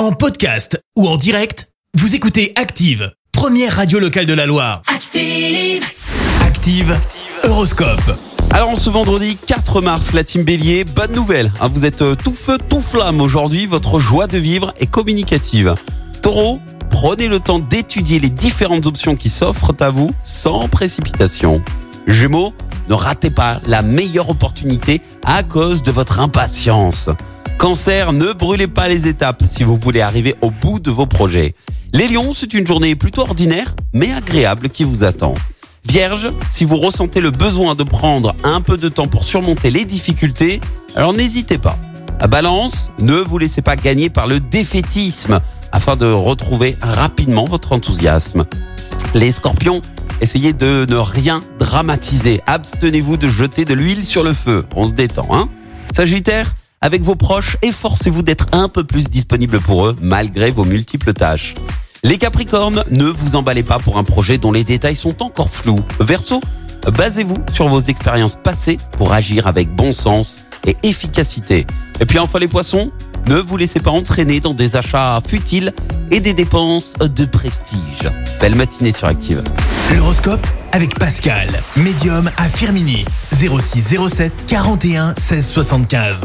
En podcast ou en direct, vous écoutez Active, première radio locale de la Loire. Active. Active, Horoscope. Alors, en ce vendredi 4 mars, la team Bélier, bonne nouvelle. hein, vous êtes euh, tout feu, tout flamme aujourd'hui. Votre joie de vivre est communicative. Taureau, prenez le temps d'étudier les différentes options qui s'offrent à vous sans précipitation. Gémeaux, ne ratez pas la meilleure opportunité à cause de votre impatience. Cancer, ne brûlez pas les étapes si vous voulez arriver au bout de vos projets. Les lions, c'est une journée plutôt ordinaire, mais agréable qui vous attend. Vierge, si vous ressentez le besoin de prendre un peu de temps pour surmonter les difficultés, alors n'hésitez pas. À Balance, ne vous laissez pas gagner par le défaitisme afin de retrouver rapidement votre enthousiasme. Les scorpions, essayez de ne rien dramatiser. Abstenez-vous de jeter de l'huile sur le feu. On se détend, hein Sagittaire, avec vos proches, efforcez-vous d'être un peu plus disponible pour eux malgré vos multiples tâches. Les Capricornes, ne vous emballez pas pour un projet dont les détails sont encore flous. Verseau, basez-vous sur vos expériences passées pour agir avec bon sens et efficacité. Et puis enfin les Poissons, ne vous laissez pas entraîner dans des achats futiles et des dépenses de prestige. Belle matinée sur Active. L'horoscope avec Pascal, médium à Firmini. 0607 41 16 75.